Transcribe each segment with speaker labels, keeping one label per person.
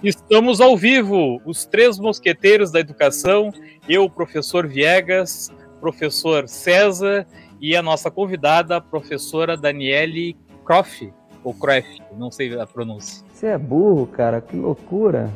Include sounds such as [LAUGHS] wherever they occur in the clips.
Speaker 1: Estamos ao vivo, os três mosqueteiros da educação, eu, professor Viegas, professor César e a nossa convidada, a professora Daniele Croft, ou Croft, não sei a pronúncia.
Speaker 2: Você é burro, cara, que loucura.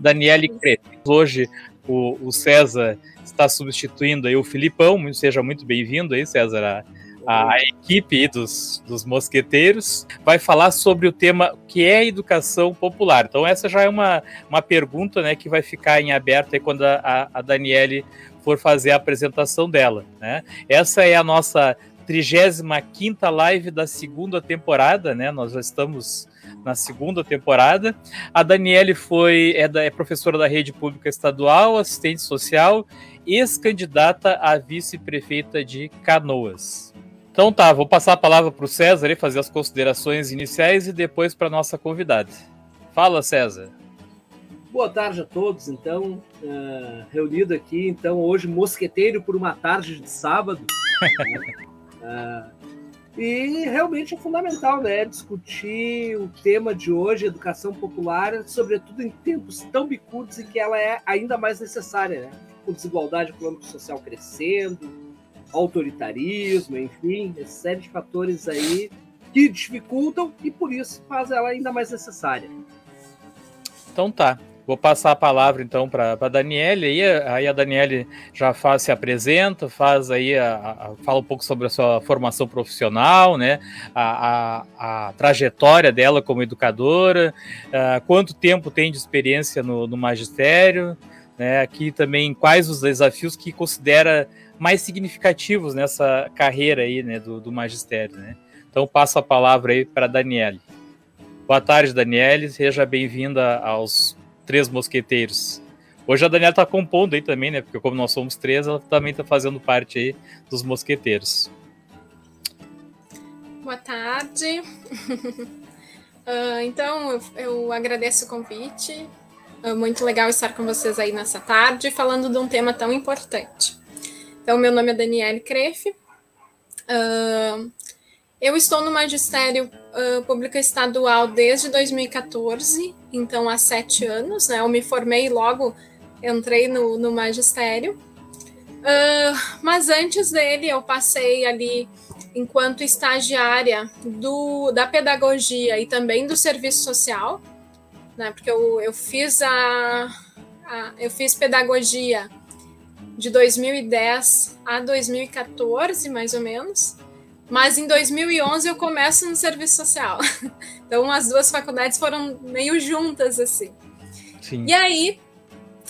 Speaker 1: Daniele Croft. Hoje o, o César está substituindo aí o Filipão, seja muito bem-vindo aí, César, a, a equipe dos, dos mosqueteiros, vai falar sobre o tema que é educação popular. Então essa já é uma, uma pergunta né, que vai ficar em aberto aí quando a, a Daniele for fazer a apresentação dela. Né? Essa é a nossa 35 live da segunda temporada, né? Nós já estamos na segunda temporada. A Daniele foi é, da, é professora da rede pública estadual, assistente social ex-candidata a vice-prefeita de Canoas. Então tá, vou passar a palavra para o César e fazer as considerações iniciais e depois para nossa convidada. Fala, César.
Speaker 3: Boa tarde a todos, então, uh, reunido aqui, então, hoje, mosqueteiro por uma tarde de sábado. uh, [LAUGHS] e realmente é fundamental, né, discutir o tema de hoje, educação popular, sobretudo em tempos tão bicudos em que ela é ainda mais necessária, né? com desigualdade econômico-social crescendo, autoritarismo, enfim, uma série de fatores aí que dificultam e por isso faz ela ainda mais necessária.
Speaker 1: Então tá. Vou passar a palavra então para a Daniele, aí, aí a Daniele já faz, se apresenta, faz aí a, a, fala um pouco sobre a sua formação profissional, né? A, a, trajetória dela como educadora, uh, quanto tempo tem de experiência no, no magistério, né? Aqui também quais os desafios que considera mais significativos nessa carreira aí, né, do, do magistério, né? Então passo a palavra aí para Daniele. Boa tarde, Daniele, seja bem-vinda aos Três Mosqueteiros. Hoje a Daniela está compondo aí também, né? Porque como nós somos três, ela também está fazendo parte aí dos mosqueteiros.
Speaker 4: Boa tarde. uh, [LAUGHS] então, eu, eu agradeço o convite. É muito legal estar com vocês aí nessa tarde, falando de um tema tão importante. Então, meu nome é Daniele Crefe. Uh, eu estou no magistério uh, público estadual desde 2014, então há sete anos. Né? Eu me formei logo, entrei no, no magistério. Uh, mas antes dele, eu passei ali enquanto estagiária do, da pedagogia e também do serviço social né? Porque eu, eu fiz a, a eu fiz pedagogia de 2010 a 2014, mais ou menos. Mas em 2011 eu começo no serviço social. [LAUGHS] Então as duas faculdades foram meio juntas assim. Sim. E aí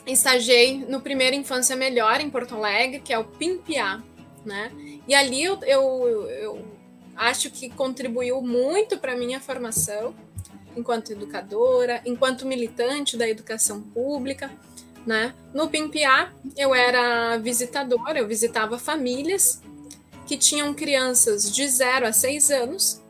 Speaker 4: estagiei no primeiro Infância Melhor em Porto Alegre, que é o PIMPA, né? E ali eu, eu, eu acho que contribuiu muito para minha formação enquanto educadora, enquanto militante da educação pública. Né? No PIMPA, eu era visitadora, eu visitava famílias que tinham crianças de 0 a 6 anos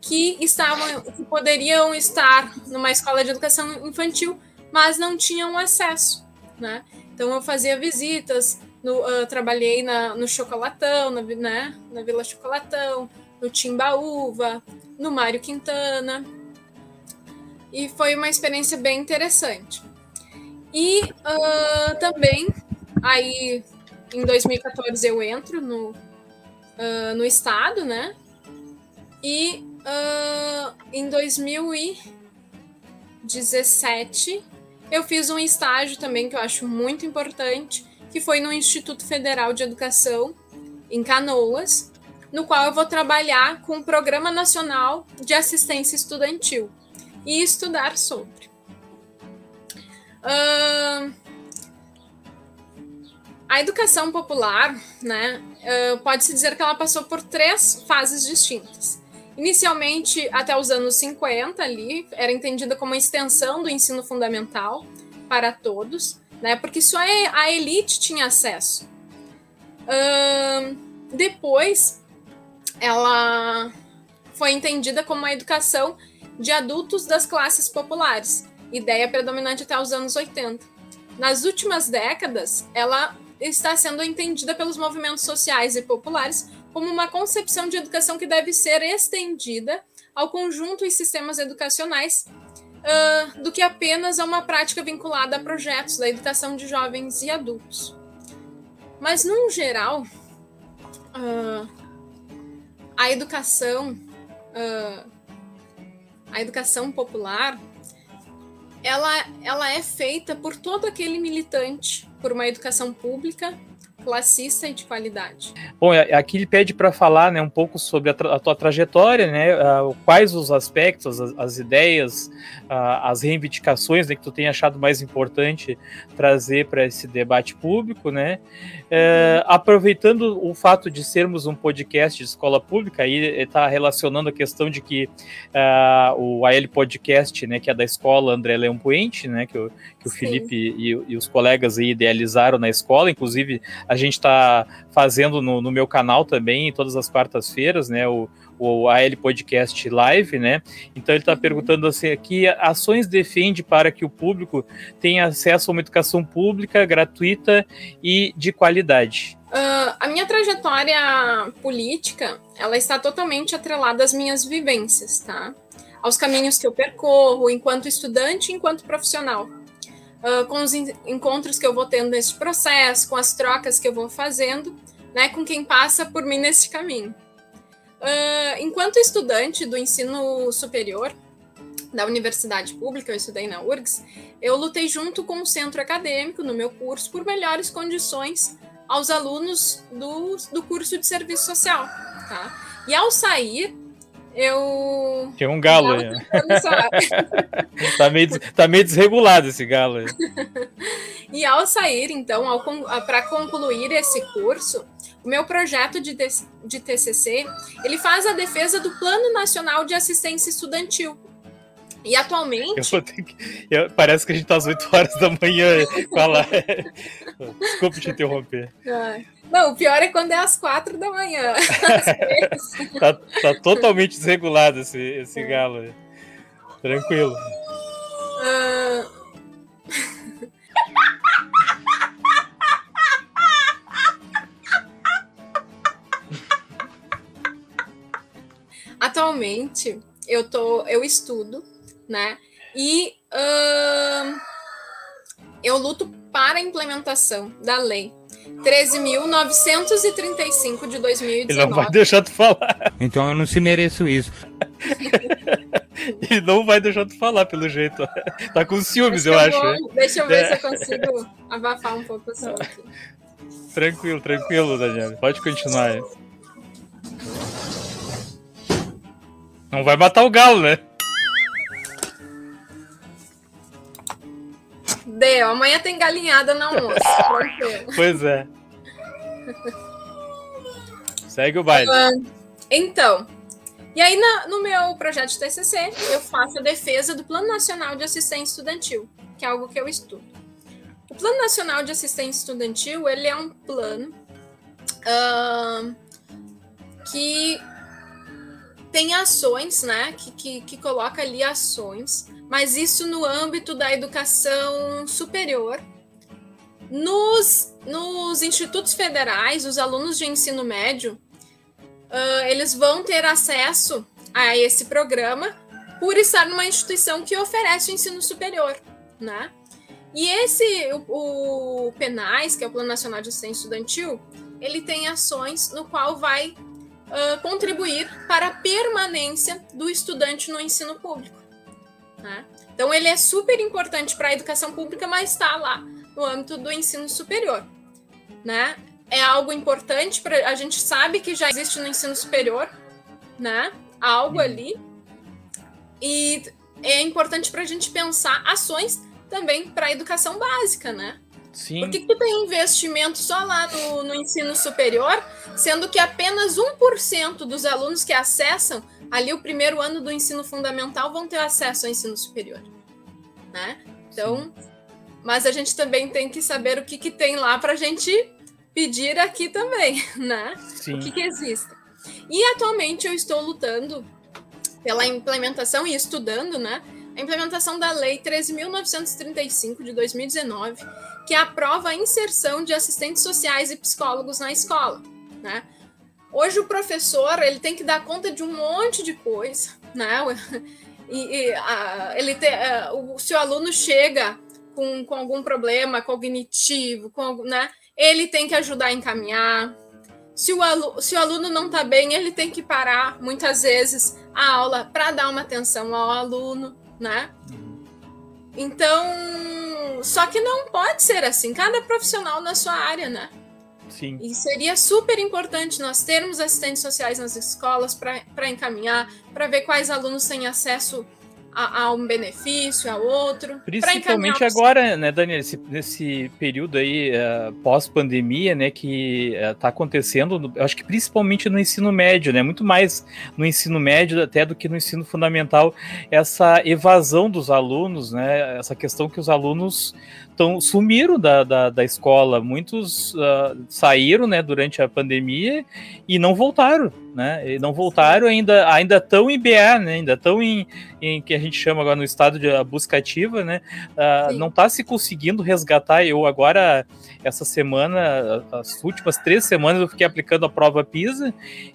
Speaker 4: que estavam que poderiam estar numa escola de educação infantil, mas não tinham acesso, né? Então eu fazia visitas, no, uh, trabalhei na, no Chocolatão, na, né? na Vila Chocolatão, no Timbaúva, no Mário Quintana, e foi uma experiência bem interessante. E uh, também, aí em 2014 eu entro no, uh, no estado, né? E uh, em 2017 eu fiz um estágio também que eu acho muito importante, que foi no Instituto Federal de Educação em Canoas, no qual eu vou trabalhar com o Programa Nacional de Assistência Estudantil e estudar sobre. Uh, a educação popular, né, uh, pode-se dizer que ela passou por três fases distintas. Inicialmente, até os anos 50, ali, era entendida como uma extensão do ensino fundamental para todos, né, porque só a elite tinha acesso. Uh, depois, ela foi entendida como uma educação de adultos das classes populares, ideia predominante até os anos 80. Nas últimas décadas, ela está sendo entendida pelos movimentos sociais e populares como uma concepção de educação que deve ser estendida ao conjunto e sistemas educacionais uh, do que apenas a uma prática vinculada a projetos da educação de jovens e adultos. Mas, no geral, uh, a educação, uh, a educação popular, ela, ela é feita por todo aquele militante por uma educação pública classista e de qualidade.
Speaker 1: Bom, aqui ele pede para falar né, um pouco sobre a, tra a tua trajetória, né, uh, quais os aspectos, as, as ideias, uh, as reivindicações né, que tu tem achado mais importante trazer para esse debate público, né? Uh, aproveitando o fato de sermos um podcast de escola pública, aí está relacionando a questão de que uh, o AL Podcast, né, que é da escola André Leão Puente, né, que, o, que o Felipe e, e, os colegas aí idealizaram na escola, inclusive a gente está fazendo no, no, meu canal também, todas as quartas-feiras, né, o, o AL Podcast Live, né? Então ele está uhum. perguntando assim: que ações defende para que o público tenha acesso a uma educação pública, gratuita e de qualidade?
Speaker 4: Uh, a minha trajetória política, ela está totalmente atrelada às minhas vivências, tá? Aos caminhos que eu percorro enquanto estudante, enquanto profissional. Uh, com os encontros que eu vou tendo nesse processo, com as trocas que eu vou fazendo, né, com quem passa por mim nesse caminho. Uh, enquanto estudante do ensino superior da universidade pública, eu estudei na URGS, eu lutei junto com o centro acadêmico no meu curso por melhores condições aos alunos do, do curso de serviço social. Tá? E ao sair, eu.
Speaker 1: Tem um galo aí. [LAUGHS] tá, meio, tá meio desregulado esse galo aí.
Speaker 4: e ao sair, então, para concluir esse curso, o meu projeto de, de TCC, ele faz a defesa do Plano Nacional de Assistência Estudantil. E atualmente.
Speaker 1: Eu que... eu... Parece que a gente tá às 8 horas da manhã. Fala. Desculpe te interromper.
Speaker 4: Não, o pior é quando é às 4 da manhã. [LAUGHS]
Speaker 1: tá, tá, totalmente desregulado esse, esse é. galo. Tranquilo. Uh, [LAUGHS]
Speaker 4: atualmente eu tô, eu estudo, né? E uh, eu luto para a implementação da lei 13.935 de 2019.
Speaker 1: Ele não vai deixar tu falar.
Speaker 2: Então eu não se mereço isso. [LAUGHS]
Speaker 1: Ele não vai deixar tu falar, pelo jeito. Tá com ciúmes, eu, eu acho.
Speaker 4: Vou, deixa eu ver é. se eu consigo abafar um pouco o som aqui.
Speaker 1: Tranquilo, tranquilo, Daniel. Pode continuar aí. Não vai matar o galo, né?
Speaker 4: Deu, amanhã tem galinhada na almoço.
Speaker 1: pois é. Segue o baile. Uh,
Speaker 4: então, e aí na, no meu projeto de TCC, eu faço a defesa do Plano Nacional de Assistência Estudantil, que é algo que eu estudo. O Plano Nacional de Assistência Estudantil, ele é um plano uh, que tem ações, né, que, que, que coloca ali ações, mas isso no âmbito da educação superior. Nos, nos institutos federais, os alunos de ensino médio, uh, eles vão ter acesso a esse programa por estar numa instituição que oferece ensino superior, né? E esse, o, o PENAIS, que é o Plano Nacional de Assistência Estudantil, ele tem ações no qual vai uh, contribuir para a permanência do estudante no ensino público. Né? Então, ele é super importante para a educação pública, mas está lá no âmbito do ensino superior. Né? É algo importante para a gente sabe que já existe no ensino superior, né? Algo ali e é importante para a gente pensar ações também para a educação básica, né?
Speaker 1: Sim.
Speaker 4: Por que, que tem investimento só lá no, no ensino superior, sendo que apenas 1% dos alunos que acessam ali o primeiro ano do ensino fundamental vão ter acesso ao ensino superior? Né? Então, mas a gente também tem que saber o que, que tem lá para a gente pedir aqui também, [LAUGHS] né? Sim. O que, que existe. E atualmente eu estou lutando pela implementação e estudando, né? a implementação da Lei 13.935 de 2019, que aprova a inserção de assistentes sociais e psicólogos na escola, né? Hoje o professor ele tem que dar conta de um monte de coisa, né? E, e a, ele a, o, se o aluno chega com, com algum problema cognitivo, com, né? Ele tem que ajudar a encaminhar. Se o, aluno, se o aluno não está bem, ele tem que parar muitas vezes a aula para dar uma atenção ao aluno, né? Então, só que não pode ser assim. Cada profissional na sua área, né?
Speaker 1: Sim.
Speaker 4: E seria super importante nós termos assistentes sociais nas escolas para encaminhar, para ver quais alunos têm acesso a, a um benefício, a outro.
Speaker 1: Principalmente agora, né, Daniel, nesse, nesse período aí uh, pós-pandemia, né, que está uh, acontecendo, acho que principalmente no ensino médio, né, muito mais no ensino médio até do que no ensino fundamental, essa evasão dos alunos, né, essa questão que os alunos tão, sumiram da, da, da escola, muitos uh, saíram, né, durante a pandemia e não voltaram, né? E não voltaram ainda, ainda tão em BA, né? Ainda tão em, em que a gente chama agora no estado de busca ativa, né? Uh, não está se conseguindo resgatar. Eu agora essa semana, as últimas três semanas eu fiquei aplicando a prova PISA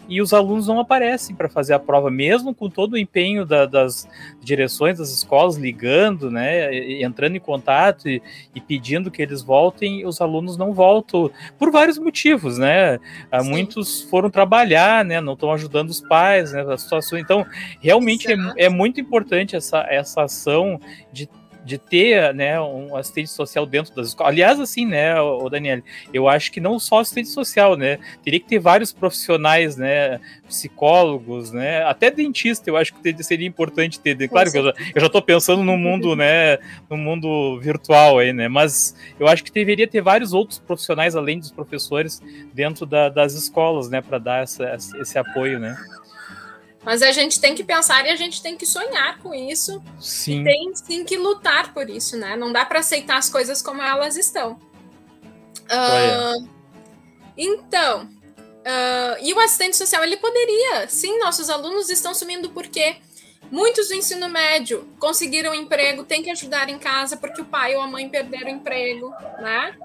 Speaker 1: e os alunos não aparecem para fazer a prova, mesmo com todo o empenho da, das direções das escolas ligando, né? Entrando em contato e, e pedindo que eles voltem, os alunos não voltam por vários motivos, né? Ah, Sim. Muitos foram trabalhar, né? não estão ajudando os pais, né, a situação. Então, realmente é, é, muito importante essa, essa ação de de ter né, um assistente social dentro das escolas. Aliás, assim, né, o Daniel, eu acho que não só assistente social, né? Teria que ter vários profissionais, né? Psicólogos, né? Até dentista, eu acho que seria importante ter. Claro que eu já, eu já tô pensando no mundo, né? No mundo virtual aí, né? Mas eu acho que deveria ter vários outros profissionais, além dos professores, dentro da, das escolas, né? Para dar essa, esse apoio, né?
Speaker 4: Mas a gente tem que pensar e a gente tem que sonhar com isso.
Speaker 1: Sim.
Speaker 4: E tem sim que lutar por isso, né? Não dá para aceitar as coisas como elas estão. Uh, então, uh, e o assistente social ele poderia, sim, nossos alunos estão sumindo porque Muitos do ensino médio conseguiram emprego, tem que ajudar em casa porque o pai ou a mãe perderam o emprego, né?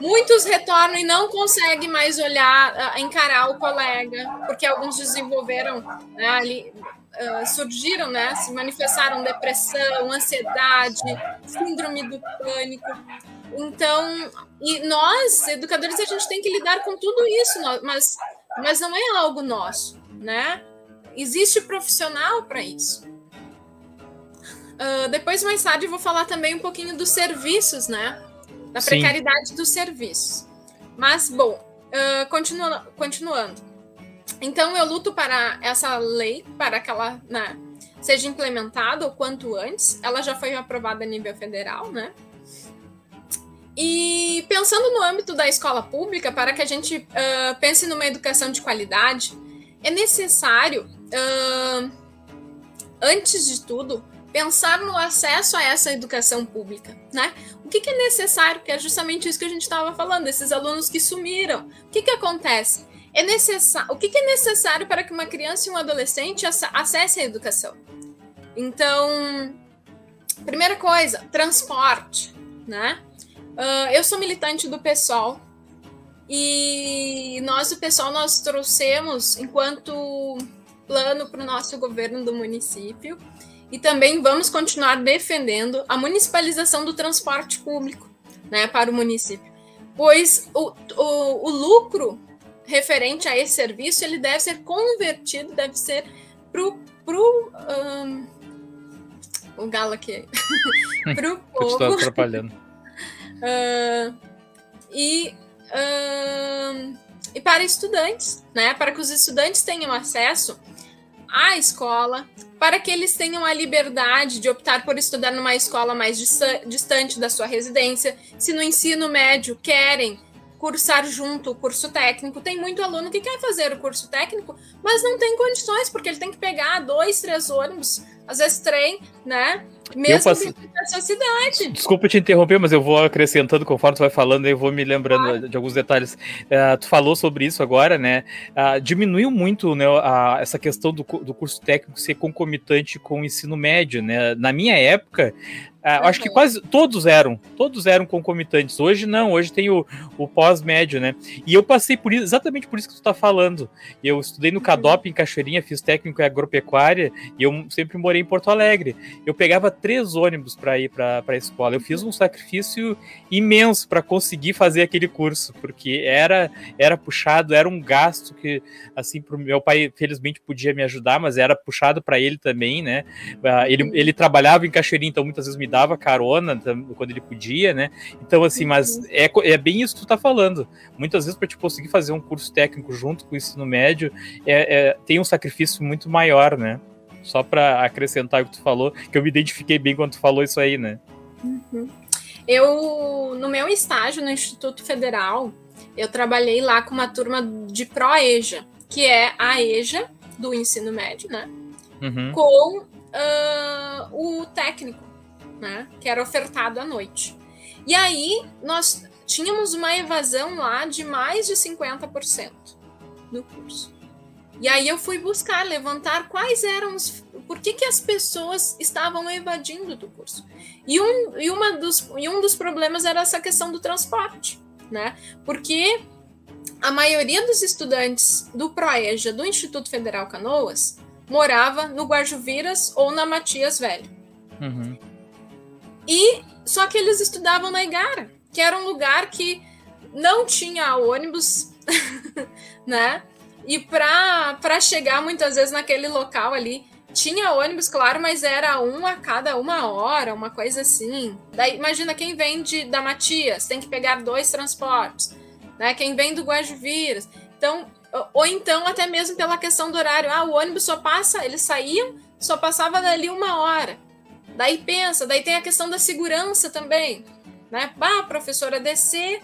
Speaker 4: Muitos retornam e não conseguem mais olhar, ah, encarar o colega, porque alguns desenvolveram né, ali, uh, surgiram, né? Se manifestaram depressão, ansiedade, síndrome do pânico. Então, e nós, educadores, a gente tem que lidar com tudo isso, mas, mas não é algo nosso, né? Existe profissional para isso. Uh, depois, mais tarde, eu vou falar também um pouquinho dos serviços, né? Da Sim. precariedade dos serviços. Mas, bom, uh, continua, continuando. Então, eu luto para essa lei, para que ela né, seja implementada o quanto antes. Ela já foi aprovada a nível federal, né? E pensando no âmbito da escola pública, para que a gente uh, pense numa educação de qualidade, é necessário uh, antes de tudo, pensar no acesso a essa educação pública, né? O que, que é necessário? Que é justamente isso que a gente estava falando, esses alunos que sumiram. O que, que acontece? É necessário. O que, que é necessário para que uma criança e um adolescente acessem a educação? Então, primeira coisa, transporte, né? Uh, eu sou militante do PSOL e nós, o PSOL, nós trouxemos enquanto plano para o nosso governo do município e também vamos continuar defendendo a municipalização do transporte público né, para o município, pois o, o, o lucro referente a esse serviço ele deve ser convertido, deve ser para o um, o galo aqui [LAUGHS] para o povo.
Speaker 1: Estou atrapalhando. [LAUGHS]
Speaker 4: Uh, e uh, e para estudantes, né? Para que os estudantes tenham acesso à escola, para que eles tenham a liberdade de optar por estudar numa escola mais distante da sua residência. Se no ensino médio querem cursar junto o curso técnico. Tem muito aluno que quer fazer o curso técnico, mas não tem condições, porque ele tem que pegar dois, três ônibus, às vezes trem, né? Mesmo da sua cidade.
Speaker 1: Desculpa te interromper, mas eu vou acrescentando conforme tu vai falando, eu vou me lembrando ah. de alguns detalhes. Uh, tu falou sobre isso agora, né? Uh, diminuiu muito né, a, essa questão do, do curso técnico ser concomitante com o ensino médio, né? Na minha época, ah, acho que quase todos eram, todos eram concomitantes. Hoje não, hoje tem o, o pós-médio, né? E eu passei por isso, exatamente por isso que tu tá falando. Eu estudei no CADOP em Cachoeirinha, fiz técnico em agropecuária e eu sempre morei em Porto Alegre. Eu pegava três ônibus para ir para a escola. Eu fiz um sacrifício imenso para conseguir fazer aquele curso, porque era era puxado, era um gasto que assim pro meu pai felizmente podia me ajudar, mas era puxado para ele também, né? Ah, ele, ele trabalhava em Cachoeirinha, então muitas vezes me dava dava carona quando ele podia, né? Então, assim, mas uhum. é, é bem isso que tu tá falando. Muitas vezes, para te conseguir fazer um curso técnico junto com o ensino médio, é, é tem um sacrifício muito maior, né? Só para acrescentar o que tu falou, que eu me identifiquei bem quando tu falou isso aí, né?
Speaker 4: Uhum. Eu, no meu estágio no Instituto Federal, eu trabalhei lá com uma turma de Proeja, que é a EJA do ensino médio, né? Uhum. Com uh, o técnico né? Que era ofertado à noite. E aí nós tínhamos uma evasão lá de mais de 50% no curso. E aí eu fui buscar, levantar quais eram os. Por que, que as pessoas estavam evadindo do curso? E um, e, uma dos, e um dos problemas era essa questão do transporte, né? Porque a maioria dos estudantes do ProEja, do Instituto Federal Canoas, morava no Guajuviras ou na Matias Velho. Uhum. E só que eles estudavam na Igara, que era um lugar que não tinha ônibus, [LAUGHS] né? E para chegar muitas vezes naquele local ali, tinha ônibus, claro, mas era um a cada uma hora, uma coisa assim. Daí, imagina quem vem de, da Matias, tem que pegar dois transportes, né? Quem vem do Guajuviras. Então, ou então até mesmo pela questão do horário. Ah, o ônibus só passa, eles saíam, só passava dali uma hora. Daí pensa, daí tem a questão da segurança também, né? Bah, professora, descer,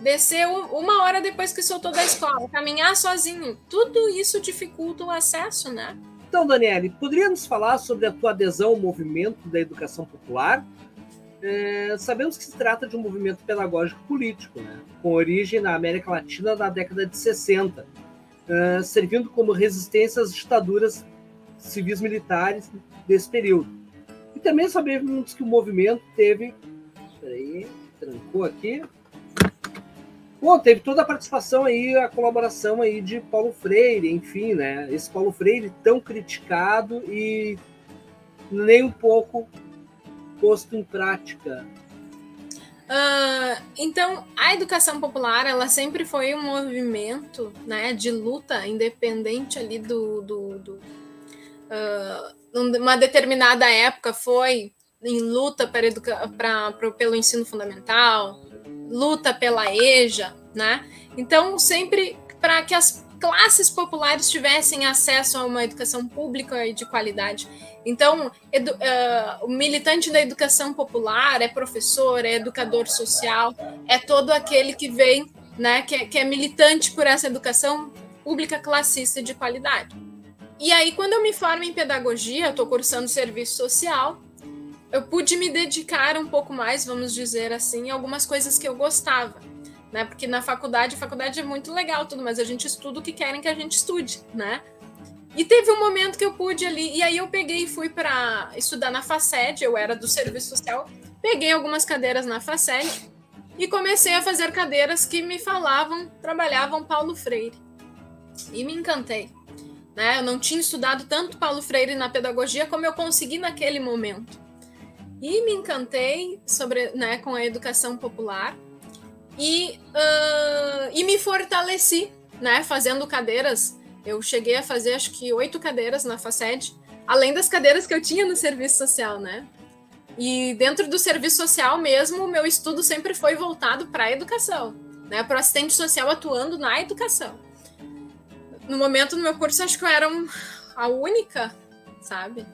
Speaker 4: descer uma hora depois que soltou da escola, caminhar sozinho, tudo isso dificulta o acesso, né?
Speaker 3: Então, Daniele, poderia nos falar sobre a tua adesão ao movimento da educação popular? É, sabemos que se trata de um movimento pedagógico político, né? com origem na América Latina na década de 60, é, servindo como resistência às ditaduras civis militares desse período. Também sabemos que o movimento teve. Peraí, trancou aqui. Bom, teve toda a participação aí, a colaboração aí de Paulo Freire, enfim, né? Esse Paulo Freire tão criticado e nem um pouco posto em prática.
Speaker 4: Uh, então, a educação popular, ela sempre foi um movimento, né, de luta independente ali do, do, do uh, numa determinada época foi em luta para educa pra, pra, pelo ensino fundamental, luta pela EJA, né? Então, sempre para que as classes populares tivessem acesso a uma educação pública e de qualidade. Então, uh, o militante da educação popular é professor, é educador social, é todo aquele que vem, né, que é, que é militante por essa educação pública classista de qualidade. E aí, quando eu me formo em pedagogia, estou cursando serviço social, eu pude me dedicar um pouco mais, vamos dizer assim, algumas coisas que eu gostava. Né? Porque na faculdade, a faculdade é muito legal, tudo, mas a gente estuda o que querem que a gente estude, né? E teve um momento que eu pude ali, e aí eu peguei e fui para estudar na FACED, eu era do serviço social, peguei algumas cadeiras na FACED e comecei a fazer cadeiras que me falavam, trabalhavam Paulo Freire. E me encantei. Né? Eu não tinha estudado tanto Paulo Freire na pedagogia como eu consegui naquele momento. E me encantei sobre, né, com a educação popular e, uh, e me fortaleci, né, fazendo cadeiras. Eu cheguei a fazer acho que oito cadeiras na FACED, além das cadeiras que eu tinha no serviço social, né? E dentro do serviço social mesmo, o meu estudo sempre foi voltado para a educação, né? Para o assistente social atuando na educação no momento no meu curso, acho que eu era um, a única, sabe?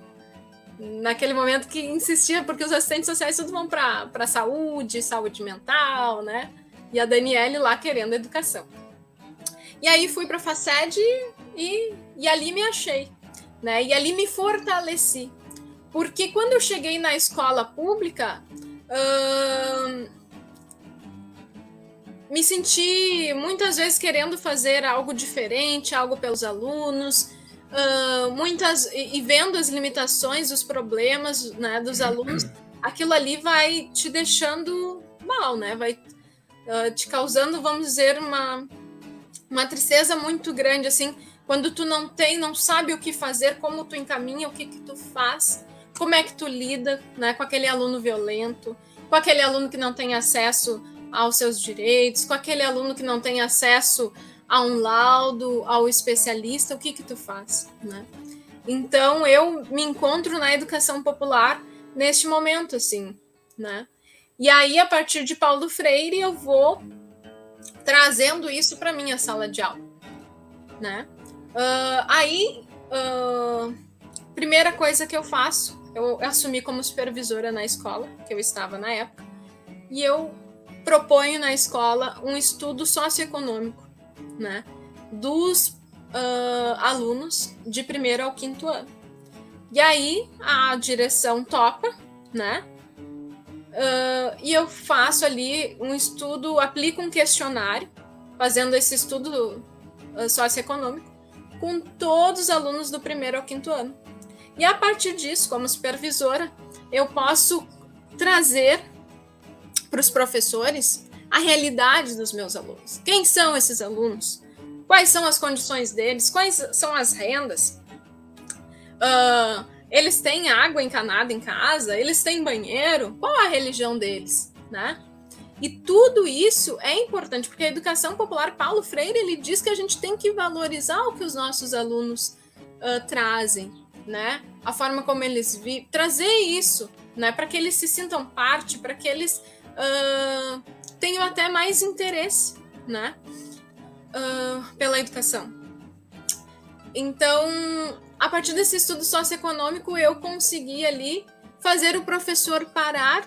Speaker 4: Naquele momento que insistia, porque os assistentes sociais tudo vão para saúde, saúde mental, né? E a Daniele lá querendo educação. E aí fui para a FACED e, e ali me achei, né? E ali me fortaleci. Porque quando eu cheguei na escola pública, hum, me senti muitas vezes querendo fazer algo diferente, algo pelos alunos, uh, muitas e, e, vendo as limitações, os problemas né, dos alunos, aquilo ali vai te deixando mal, né? Vai uh, te causando, vamos dizer, uma, uma tristeza muito grande, assim, quando tu não tem, não sabe o que fazer, como tu encaminha, o que, que tu faz, como é que tu lida né, com aquele aluno violento, com aquele aluno que não tem acesso aos seus direitos, com aquele aluno que não tem acesso a um laudo, ao especialista, o que que tu faz, né? Então eu me encontro na educação popular neste momento, assim, né? E aí a partir de Paulo Freire eu vou trazendo isso para minha sala de aula, né? Uh, aí uh, primeira coisa que eu faço, eu assumi como supervisora na escola que eu estava na época e eu proponho na escola um estudo socioeconômico né, dos uh, alunos de primeiro ao quinto ano. E aí a direção topa, né? Uh, e eu faço ali um estudo, aplico um questionário, fazendo esse estudo uh, socioeconômico, com todos os alunos do primeiro ao quinto ano. E a partir disso, como supervisora, eu posso trazer para os professores a realidade dos meus alunos. Quem são esses alunos? Quais são as condições deles? Quais são as rendas? Uh, eles têm água encanada em casa? Eles têm banheiro? Qual a religião deles? Né? E tudo isso é importante, porque a educação popular, Paulo Freire, ele diz que a gente tem que valorizar o que os nossos alunos uh, trazem, né? A forma como eles vivem, trazer isso, né? Para que eles se sintam parte, para que eles uh, tenho até mais interesse, né? Uh, pela educação. Então, a partir desse estudo socioeconômico, eu consegui ali fazer o professor parar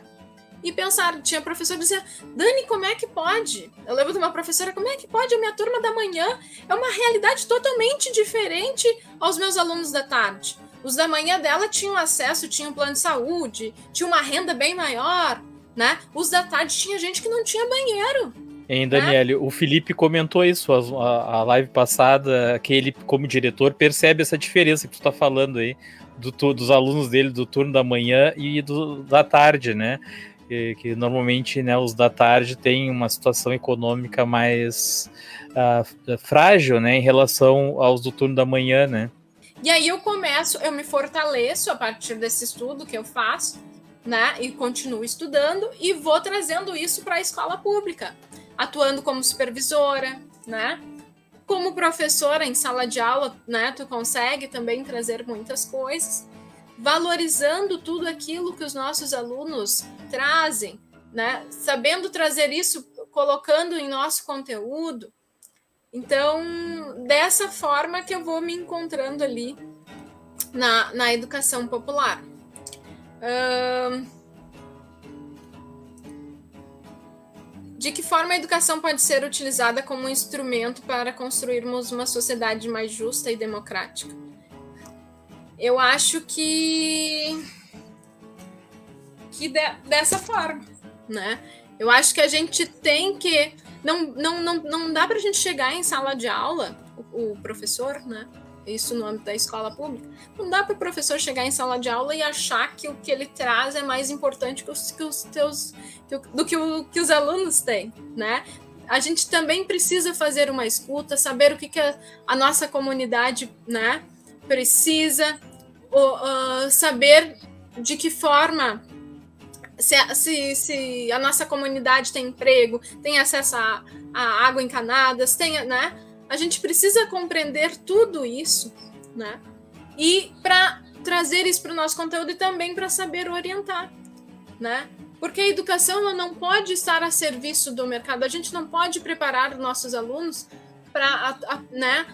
Speaker 4: e pensar. Tinha professor dizia, Dani, como é que pode? Eu lembro de uma professora, como é que pode? A minha turma da manhã é uma realidade totalmente diferente aos meus alunos da tarde. Os da manhã dela tinham acesso, tinham plano de saúde, tinham uma renda bem maior, né? Os da tarde tinha gente que não tinha banheiro.
Speaker 1: Hein, Daniele, né? o Felipe comentou isso a, a, live passada, que ele, como diretor, percebe essa diferença que tu tá falando aí, do, dos alunos dele do turno da manhã e do, da tarde, né? Que, que normalmente né, os da tarde têm uma situação econômica mais uh, frágil, né, em relação aos do turno da manhã, né?
Speaker 4: E aí eu começo, eu me fortaleço a partir desse estudo que eu faço, né? E continuo estudando e vou trazendo isso para a escola pública, atuando como supervisora, né? Como professora em sala de aula, né? Tu consegue também trazer muitas coisas, valorizando tudo aquilo que os nossos alunos trazem, né? Sabendo trazer isso, colocando em nosso conteúdo. Então, dessa forma que eu vou me encontrando ali na, na educação popular de que forma a educação pode ser utilizada como um instrumento para construirmos uma sociedade mais justa e democrática? Eu acho que que de, dessa forma, né? Eu acho que a gente tem que não não não, não dá para a gente chegar em sala de aula, o, o professor, né? Isso no âmbito da escola pública, não dá para o professor chegar em sala de aula e achar que o que ele traz é mais importante que os, que os teus que do que, o, que os alunos têm, né? A gente também precisa fazer uma escuta, saber o que, que a, a nossa comunidade, né, precisa, uh, saber de que forma se, se, se, a nossa comunidade tem emprego, tem acesso a, a água encanadas, tem, né? A gente precisa compreender tudo isso, né? E para trazer isso para o nosso conteúdo e também para saber orientar, né? Porque a educação não pode estar a serviço do mercado. A gente não pode preparar nossos alunos para, né?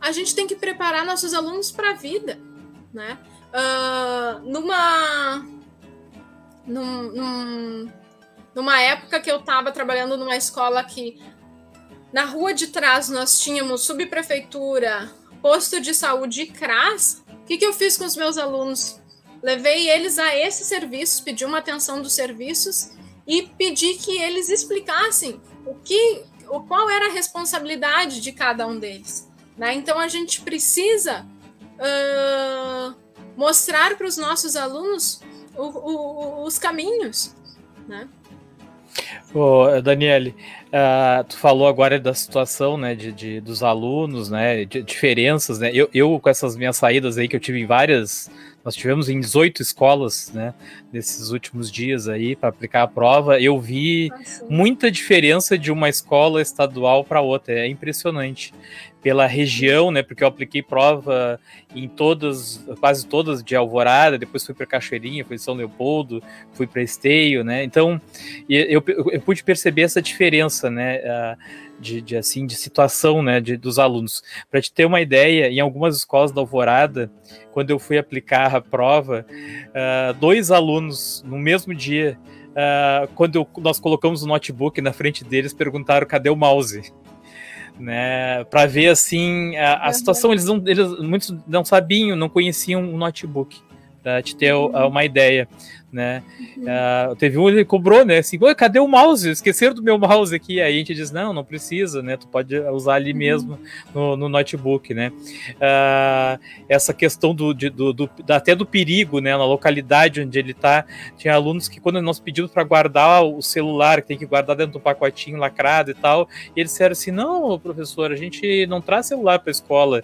Speaker 4: A gente tem que preparar nossos alunos para a vida, né? Uh, numa, num, num, numa época que eu estava trabalhando numa escola que na rua de trás nós tínhamos subprefeitura, posto de saúde e CRAS, o que, que eu fiz com os meus alunos? Levei eles a esses serviços, pedi uma atenção dos serviços e pedi que eles explicassem o que, o, qual era a responsabilidade de cada um deles. Né? Então a gente precisa uh, mostrar para os nossos alunos o, o, os caminhos. Né?
Speaker 1: Ô, Daniele, uh, tu falou agora da situação, né, de, de dos alunos, né, de diferenças, né, eu, eu, com essas minhas saídas aí, que eu tive em várias, nós tivemos em 18 escolas, né, nesses últimos dias aí, para aplicar a prova, eu vi ah, muita diferença de uma escola estadual para outra, é impressionante pela região, né? Porque eu apliquei prova em todas, quase todas de Alvorada, depois fui para Cachoeirinha, fui São Leopoldo, fui para Esteio, né? Então eu, eu, eu, pude perceber essa diferença, né? De, de assim de situação, né? De, dos alunos. Para te ter uma ideia, em algumas escolas da Alvorada, quando eu fui aplicar a prova, uh, dois alunos no mesmo dia Uh, quando eu, nós colocamos o notebook na frente deles, perguntaram cadê o mouse né, para ver assim a, a uhum. situação. Eles não, eles muitos não sabiam, não conheciam o notebook, para te ter uma ideia né? Uh, teve um ele cobrou, né? Assim, cadê o mouse? Esqueceram do meu mouse aqui. Aí a gente diz, não, não precisa, né? Tu pode usar ali uhum. mesmo no, no, notebook, né? Uh, essa questão do, de, do, do, até do perigo, né? Na localidade onde ele tá, tinha alunos que quando nós pedimos para guardar o celular, que tem que guardar dentro do pacotinho lacrado e tal, e eles disseram assim, não, professor, a gente não traz celular para escola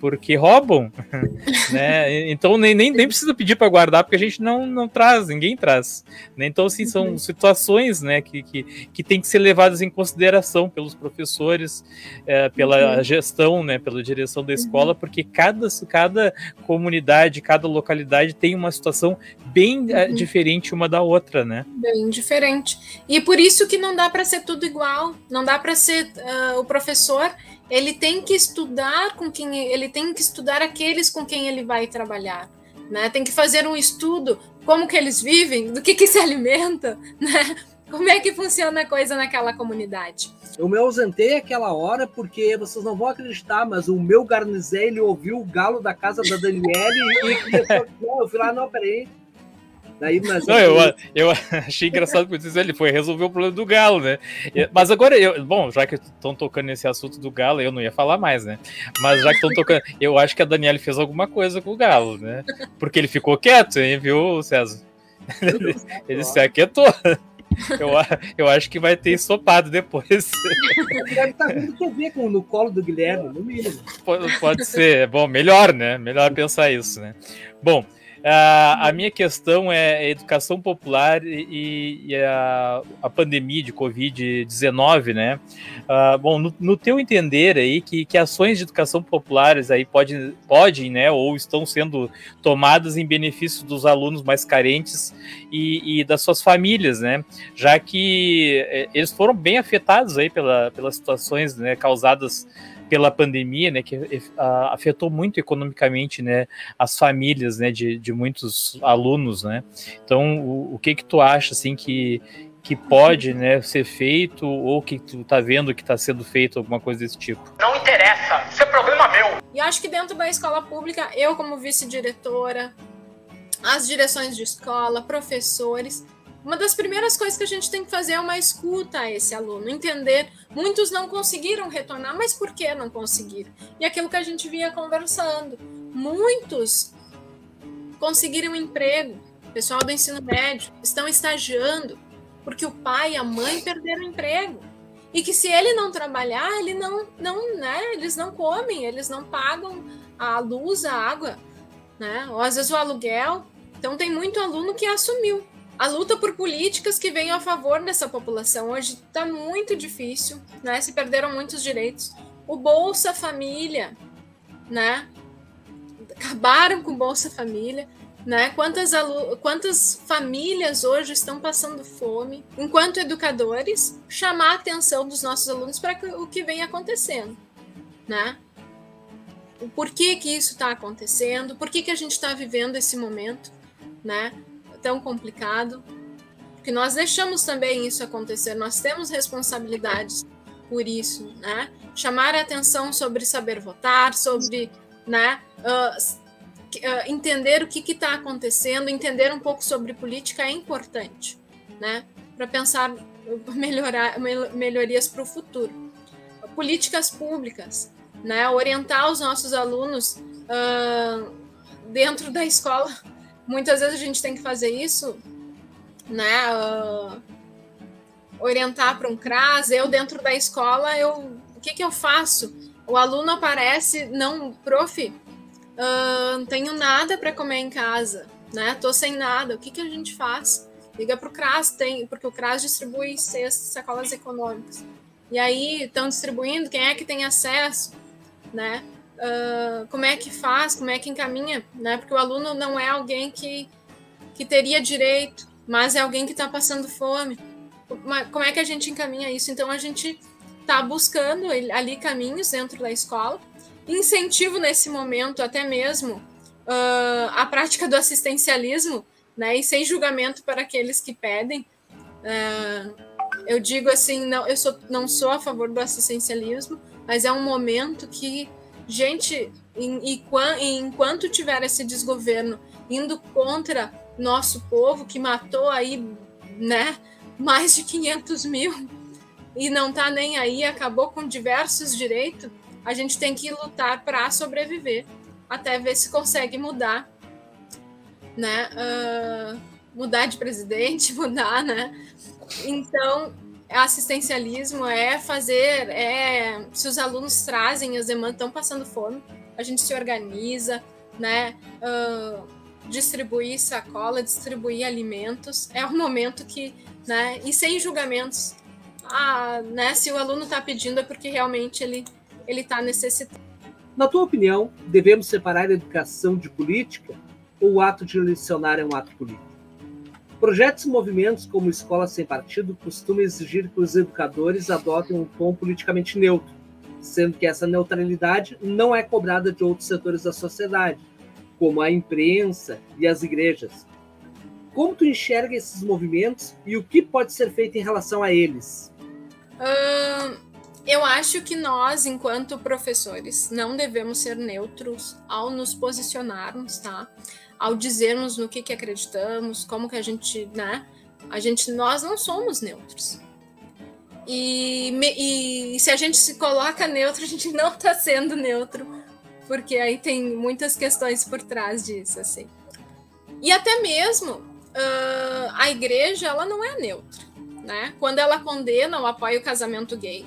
Speaker 1: porque roubam, [LAUGHS] né? Então nem, nem, nem precisa pedir para guardar, porque a gente não, não traz, ninguém traz. Né? Então, assim, são uhum. situações né, que, que, que tem que ser levadas em consideração pelos professores, é, pela uhum. gestão, né, pela direção da escola, uhum. porque cada, cada comunidade, cada localidade tem uma situação bem é, uhum. diferente uma da outra, né?
Speaker 4: Bem diferente. E por isso que não dá para ser tudo igual, não dá para ser uh, o professor ele tem que estudar com quem ele tem que estudar aqueles com quem ele vai trabalhar, né? Tem que fazer um estudo como que eles vivem, do que que se alimenta, [LAUGHS] né? Como é que funciona a coisa naquela comunidade?
Speaker 3: Eu me ausentei aquela hora porque vocês não vão acreditar, mas o meu garnizé ele ouviu o galo da casa da Daniele e começou, [LAUGHS] não, eu fui lá, não, peraí,
Speaker 1: Daí, mas não, eu, eu [LAUGHS] achei engraçado porque ele foi resolver o problema do Galo, né? Mas agora, eu, bom, já que estão tocando nesse assunto do Galo, eu não ia falar mais, né? Mas já que estão tocando, eu acho que a Daniela fez alguma coisa com o Galo, né? Porque ele ficou quieto, hein, viu, César? [LAUGHS] Ele, ele se aquietou. Eu, eu acho que vai ter ensopado depois.
Speaker 3: Deve estar tá vendo TV com, no colo do Guilherme, no mínimo.
Speaker 1: Pode, pode ser. Bom, melhor, né? Melhor pensar isso, né? Bom, Uh, a minha questão é a educação popular e, e a, a, pandemia de Covid-19, né? Uh, bom, no, no, teu entender aí, que, que ações de educação populares aí podem, podem, né, ou estão sendo tomadas em benefício dos alunos mais carentes e, e das suas famílias, né? Já que eh, eles foram bem afetados aí pela, pelas situações né, causadas pela pandemia, né, que uh, afetou muito economicamente, né, as famílias, né, de, de muitos alunos, né. Então, o, o que que tu acha, assim, que que pode, né, ser feito ou que tu tá vendo que está sendo feito alguma coisa desse tipo?
Speaker 5: Não interessa, isso é problema meu.
Speaker 4: E acho que dentro da escola pública, eu como vice-diretora, as direções de escola, professores, uma das primeiras coisas que a gente tem que fazer é uma escuta a esse aluno, entender. Muitos não conseguiram retornar, mas por que não conseguiram? E aquilo que a gente vinha conversando. Muitos conseguiram emprego, pessoal do ensino médio, estão estagiando, porque o pai e a mãe perderam emprego. E que se ele não trabalhar, ele não, não, né, eles não comem, eles não pagam a luz, a água, né? Ou às vezes o aluguel. Então tem muito aluno que assumiu a luta por políticas que venham a favor dessa população hoje está muito difícil, né? Se perderam muitos direitos. O Bolsa Família, né? Acabaram com o Bolsa Família, né? Quantas, quantas famílias hoje estão passando fome? Enquanto educadores, chamar a atenção dos nossos alunos para o que vem acontecendo, né? O porquê que isso está acontecendo? Por que, que a gente está vivendo esse momento, né? Tão complicado. Porque nós deixamos também isso acontecer, nós temos responsabilidades por isso, né? Chamar a atenção sobre saber votar, sobre, né? Uh, entender o que está acontecendo, entender um pouco sobre política é importante, né? Para pensar [LAUGHS] melhorar melhorias para o futuro. Políticas públicas, né? Orientar os nossos alunos uh, dentro da escola. Muitas vezes a gente tem que fazer isso, né? Uh, orientar para um CRAS. Eu dentro da escola, eu o que, que eu faço? O aluno aparece, não, prof, uh, não tenho nada para comer em casa, né? Tô sem nada. O que, que a gente faz? Liga para o CRAS, tem, porque o CRAS distribui cestas, sacolas econômicas. E aí estão distribuindo, quem é que tem acesso, né? Uh, como é que faz, como é que encaminha, né? Porque o aluno não é alguém que, que teria direito, mas é alguém que está passando fome. Como é que a gente encaminha isso? Então a gente está buscando ali caminhos dentro da escola, incentivo nesse momento até mesmo uh, a prática do assistencialismo, né? E sem julgamento para aqueles que pedem. Uh, eu digo assim, não, eu sou, não sou a favor do assistencialismo, mas é um momento que, gente, enquanto tiver esse desgoverno indo contra nosso povo, que matou aí, né, mais de 500 mil, e não tá nem aí, acabou com diversos direitos, a gente tem que lutar para sobreviver, até ver se consegue mudar né? Uh, mudar de presidente, [LAUGHS] mudar, né? Então, assistencialismo é fazer, é se os alunos trazem as demandas, estão passando fome, a gente se organiza, né? Uh, distribuir sacola, distribuir alimentos, é um momento que, né? E sem julgamentos, ah, né? Se o aluno está pedindo é porque realmente ele ele está necessitando.
Speaker 3: Na tua opinião, devemos separar a educação de política? ou o ato de lecionar é um ato político? Projetos e movimentos como Escola Sem Partido costumam exigir que os educadores adotem um tom politicamente neutro, sendo que essa neutralidade não é cobrada de outros setores da sociedade, como a imprensa e as igrejas. Como tu enxerga esses movimentos e o que pode ser feito em relação a eles?
Speaker 4: Eu acho que nós, enquanto professores, não devemos ser neutros ao nos posicionarmos, tá? Ao dizermos no que, que acreditamos, como que a gente, né? A gente, nós não somos neutros. E, e se a gente se coloca neutro, a gente não está sendo neutro, porque aí tem muitas questões por trás disso, assim. E até mesmo uh, a igreja, ela não é neutra, né? Quando ela condena ou apoia o casamento gay,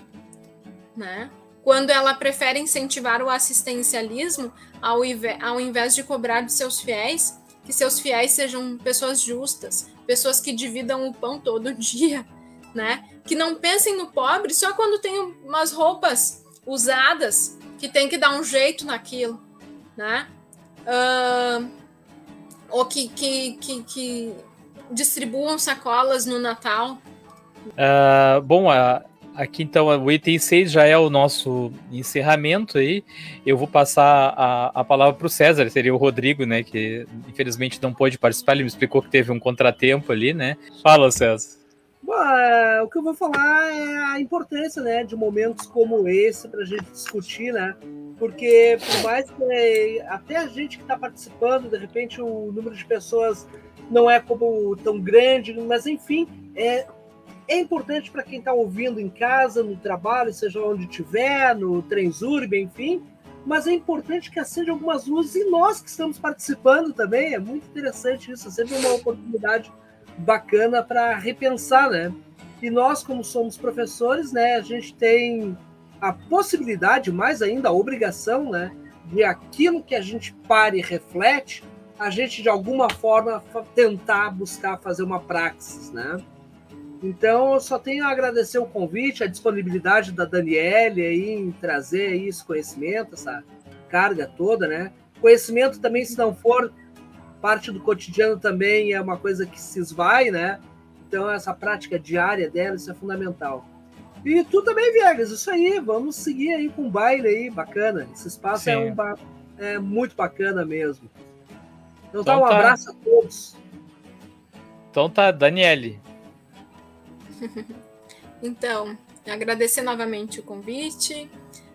Speaker 4: né? Quando ela prefere incentivar o assistencialismo, ao ao invés de cobrar de seus fiéis que seus fiéis sejam pessoas justas, pessoas que dividam o pão todo [LAUGHS] dia, né? Que não pensem no pobre só quando tem umas roupas usadas, que tem que dar um jeito naquilo, né? Uh, ou que, que, que, que, distribuam sacolas no Natal.
Speaker 1: Uh, bom, a, Aqui então o item 6 já é o nosso encerramento aí. Eu vou passar a, a palavra para o César, seria o Rodrigo, né? Que infelizmente não pôde participar, ele me explicou que teve um contratempo ali, né? Fala, César.
Speaker 3: É, o que eu vou falar é a importância né, de momentos como esse para a gente discutir, né? Porque por mais que até a gente que está participando, de repente o número de pessoas não é como tão grande, mas enfim, é, é importante para quem está ouvindo em casa, no trabalho, seja onde estiver, no Trenzurb, enfim, mas é importante que acenda algumas luzes e nós que estamos participando também. É muito interessante isso, é sempre uma oportunidade bacana para repensar, né? E nós, como somos professores, né, a gente tem a possibilidade, mais ainda a obrigação, né, de aquilo que a gente para e reflete, a gente de alguma forma tentar buscar fazer uma praxis, né? Então, eu só tenho a agradecer o convite, a disponibilidade da Daniele aí em trazer aí esse conhecimento, essa carga toda, né? Conhecimento também, se não for parte do cotidiano, também é uma coisa que se esvai, né? Então, essa prática diária dela, isso é fundamental. E tu também, Viegas, isso aí, vamos seguir aí com um baile aí, bacana. Esse espaço é, um ba... é muito bacana mesmo. Então, então tá, um tá. abraço a todos.
Speaker 1: Então tá, Daniele, [LAUGHS]
Speaker 4: então, agradecer novamente o convite,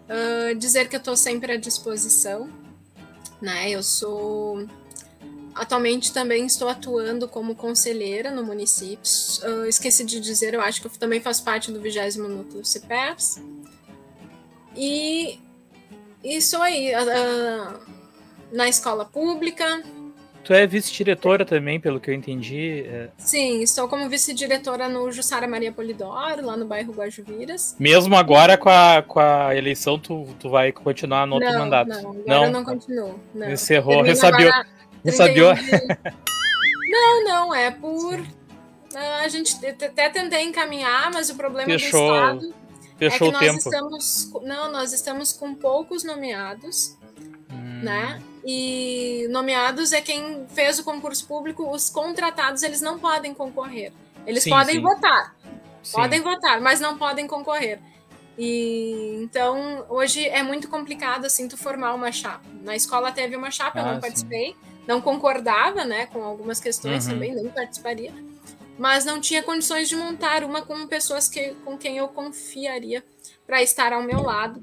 Speaker 4: uh, dizer que eu estou sempre à disposição, né? Eu sou atualmente também estou atuando como conselheira no município. Uh, esqueci de dizer, eu acho que eu também faço parte do 20 Núcleo CPERS. E isso aí, uh, na escola pública,
Speaker 1: Tu é vice-diretora também, pelo que eu entendi. É...
Speaker 4: Sim, estou como vice-diretora no Jussara Maria Polidoro, lá no bairro Guajuviras.
Speaker 1: Mesmo agora com a, com a eleição, tu, tu vai continuar no outro
Speaker 4: não,
Speaker 1: mandato?
Speaker 4: Não, agora não, eu não continuo. Não.
Speaker 1: Encerrou, ressabiou. ressabiou.
Speaker 4: não, não, é por... A gente até tentei encaminhar, mas o problema
Speaker 1: Fechou.
Speaker 4: do Estado
Speaker 1: Fechou
Speaker 4: é que
Speaker 1: o
Speaker 4: nós
Speaker 1: tempo.
Speaker 4: estamos... Não, nós estamos com poucos nomeados,
Speaker 1: hum.
Speaker 4: né? E nomeados é quem fez o concurso público, os contratados eles não podem concorrer. Eles
Speaker 1: Sim,
Speaker 4: podem
Speaker 1: sim.
Speaker 4: votar,
Speaker 1: Sim.
Speaker 4: podem votar, mas não podem concorrer. E então hoje é muito complicado assim tu formar uma chapa. Na escola teve uma chapa, eu
Speaker 1: Ah,
Speaker 4: não
Speaker 1: sim.
Speaker 4: participei, não concordava, né, com algumas questões
Speaker 1: Uhum.
Speaker 4: também, nem participaria. Mas não tinha condições de montar uma com pessoas que, com quem eu confiaria para estar ao meu lado,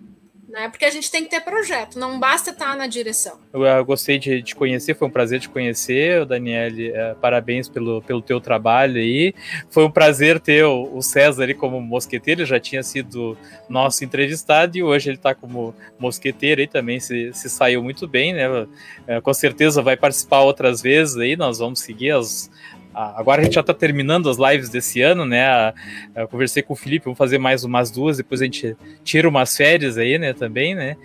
Speaker 4: né? Porque a gente tem que ter projeto, não basta estar na direção.
Speaker 1: Eu, eu gostei de te conhecer, foi um prazer te conhecer, Daniele. é, parabéns pelo, pelo teu trabalho aí. Foi um prazer ter o, o César ali como mosqueteiro, já tinha sido nosso entrevistado e hoje ele está como mosqueteiro aí também, se, se saiu muito bem, né? É, com certeza vai participar outras vezes aí, nós vamos seguir as. Agora a gente já está terminando as lives desse ano, né? Eu conversei com o Felipe, vamos fazer mais umas duas, depois a gente tira umas férias aí, né? Também, né?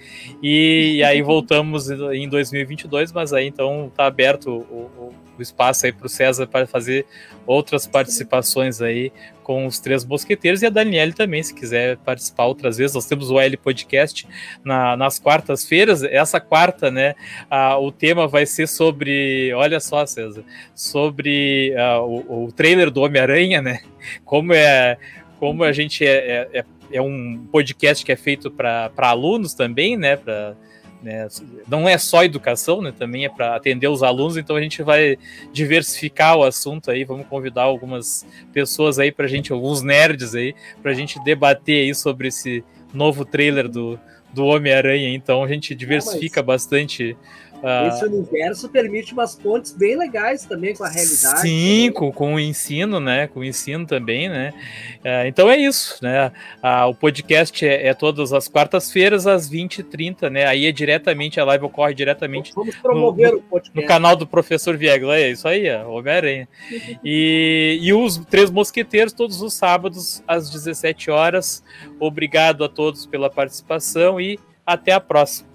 Speaker 1: E, aí voltamos [LAUGHS] em 2022, mas aí então tá aberto o- o espaço aí para o César para fazer outras participações aí com os três mosqueteiros e a Daniele também, se quiser participar outras vezes. Nós temos o L Podcast na- nas quartas-feiras. Essa quarta, né? ah, o tema vai ser sobre, olha só, César, sobre ah, o, o trailer do Homem-Aranha, né? Como é, como a gente é, é, é é um podcast que é feito para alunos também, né? Pra, né, não é só educação, né? Também é para atender os alunos. Então a gente vai diversificar o assunto aí. Vamos convidar algumas pessoas aí para gente, alguns nerds aí, para a gente debater aí sobre esse novo trailer do, do Homem-Aranha. Então a gente diversifica bastante. Ah,
Speaker 3: Esse universo permite umas pontes bem legais também com a realidade.
Speaker 1: Sim,
Speaker 3: né?
Speaker 1: com, com o ensino, né? Com o ensino também, né? É, então é isso, né? Ah, o podcast é, é todas as quartas-feiras, às 20h30, né? Aí é diretamente, a live ocorre diretamente
Speaker 3: Vamos promover o podcast.
Speaker 1: no canal do professor Viegla. É isso aí, Homem-Aranha. E, e os Três Mosqueteiros, todos os sábados, às 17 horas. Obrigado a todos pela participação e até a próxima.